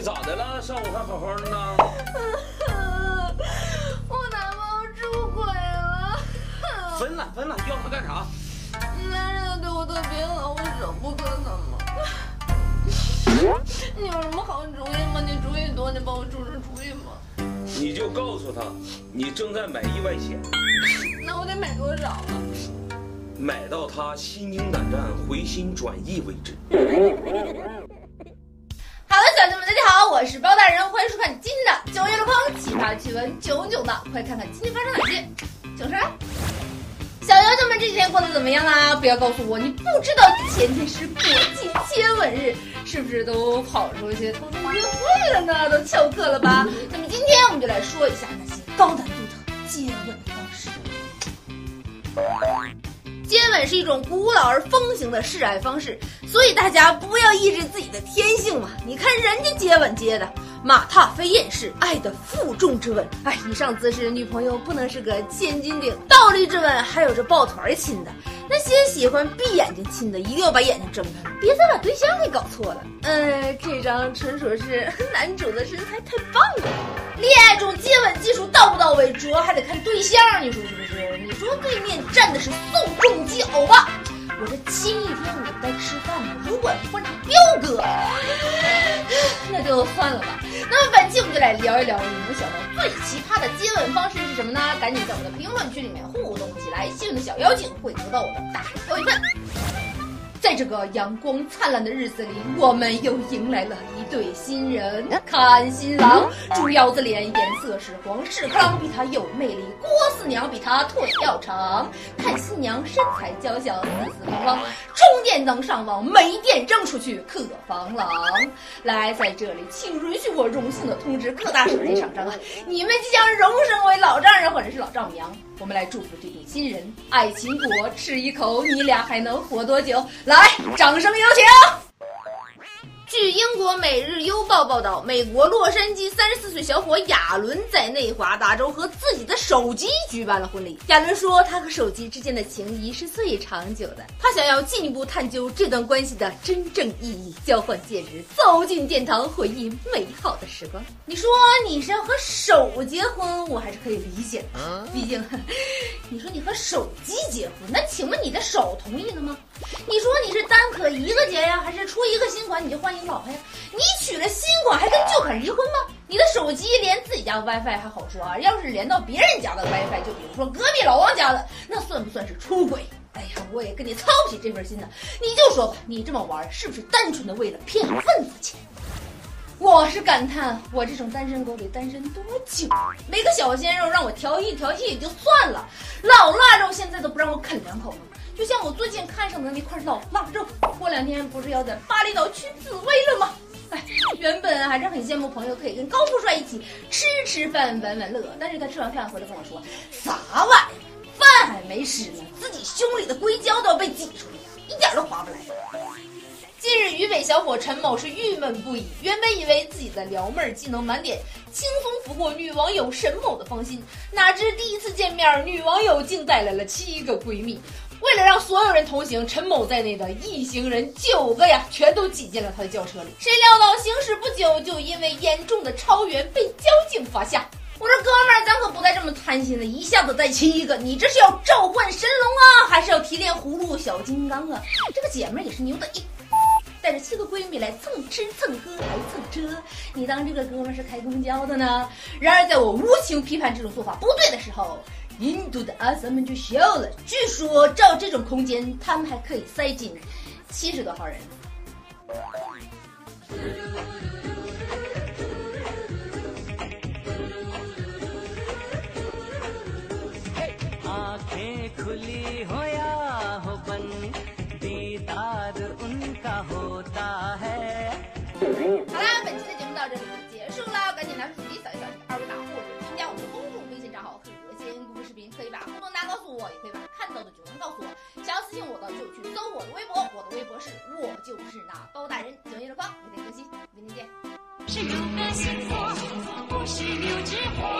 你咋的了？上午还好好的呢。我男朋友出轨了。分了分了，要他干啥？男人对我特别好，我舍不得他嘛。你有什么好主意吗？你主意多，你帮我出出主意嘛。你就告诉他，你正在买意外险。那我得买多少啊？买到他心惊胆战、回心转意为止。我是包大人，欢迎收看今天的九月的空奇葩趣闻九九的，快看看今天发生哪些囧事儿。小妖精们这几天过得怎么样啦？不要告诉我你不知道前天是国际接吻日，是不是都跑出去偷偷约会了呢？都翘课了吧？那么今天我们就来说一下那些高难度的接吻方式。接吻是一种古老而风行的示爱方式，所以大家不要抑制自己的天性嘛。你看人家接吻接的，马踏飞燕式爱的负重之吻，哎，以上姿势女朋友不能是个千斤顶。倒立之吻还有这抱团亲的，那些喜欢闭眼睛亲的，一定要把眼睛睁开，别再把对象给搞错了。嗯，这张纯属是男主的身材太棒了。恋爱中接吻技术到不到，主要还得看对象，你说是不是？你说对面站的是宋仲基欧巴，我这亲一天我都在吃饭呢。如果换成彪哥，那就算了吧。那么本期我们就来聊一聊你们想到最奇葩的接吻方式是什么呢？赶紧在我的评论区里面互动起来，幸运的小妖精会得到我的大礼一份。在这个阳光灿烂的日子里，我们又迎来了一对新人。看新郎，猪腰子脸，颜色是黄；是克朗比他有魅力，郭四娘比他腿要长。看新娘身材娇小，四四方方，充电能上网，没电扔出去可防狼。来，在这里，请允许我荣幸的通知各大省内厂商啊，你们即将荣升为老丈人或者是老丈母娘。我们来祝福这对新人，爱情果吃一口，你俩还能活多久？来，掌声有请。据英国《每日邮报》报道，美国洛杉矶三十四岁小伙亚伦在内华达州和自己的手机举办了婚礼。亚伦说，他和手机之间的情谊是最长久的，他想要进一步探究这段关系的真正意义，交换戒指，走进殿堂，回忆美好的时光。你说你是要和手结婚，我还是可以理解的，毕竟，你说你和手机结婚，那请问你的手同意了吗？你说你是单可一个结呀，还是出一个新款你就换一个老婆呀？你娶了新款还跟旧款离婚吗？你的手机连自己家的 WiFi 还好说啊，要是连到别人家的 WiFi，就比如说隔壁老王家的，那算不算是出轨？哎呀，我也跟你操不起这份心呢。你就说吧，你这么玩是不是单纯的为了骗份子钱？我是感叹，我这种单身狗得单身多久？没个小鲜肉让我调戏调戏也就算了，老腊肉现在都不让我啃两口了。就像我最近看上的那块老腊肉，过两天不是要在巴厘岛去紫薇了吗？哎，原本还是很羡慕朋友可以跟高富帅一起吃吃饭、玩玩乐，但是他吃完饭回来跟我说，啥玩意儿，饭还没吃呢，自己胸里的硅胶都要被挤出来了，一点都划不来。近日，渝北小伙陈某是郁闷不已。原本以为自己的撩妹技能满点，轻松俘获女网友沈某的芳心，哪知第一次见面，女网友竟带来了七个闺蜜。为了让所有人同行，陈某在内的一行人九个呀，全都挤进了他的轿车里。谁料到行驶不久，就因为严重的超员被交警罚下。我说哥们儿，咱可不带这么贪心的，一下子带七个，你这是要召唤神龙啊，还是要提炼葫芦小金刚啊？这个姐们儿也是牛的一。带着七个闺蜜来蹭吃蹭喝还蹭车，你当这个哥们是开公交的呢？然而在我无情批判这种做法不对的时候，印度的阿三们就笑了。据说照这种空间，他们还可以塞进七十多号人。是如歌星座，不是六枝花。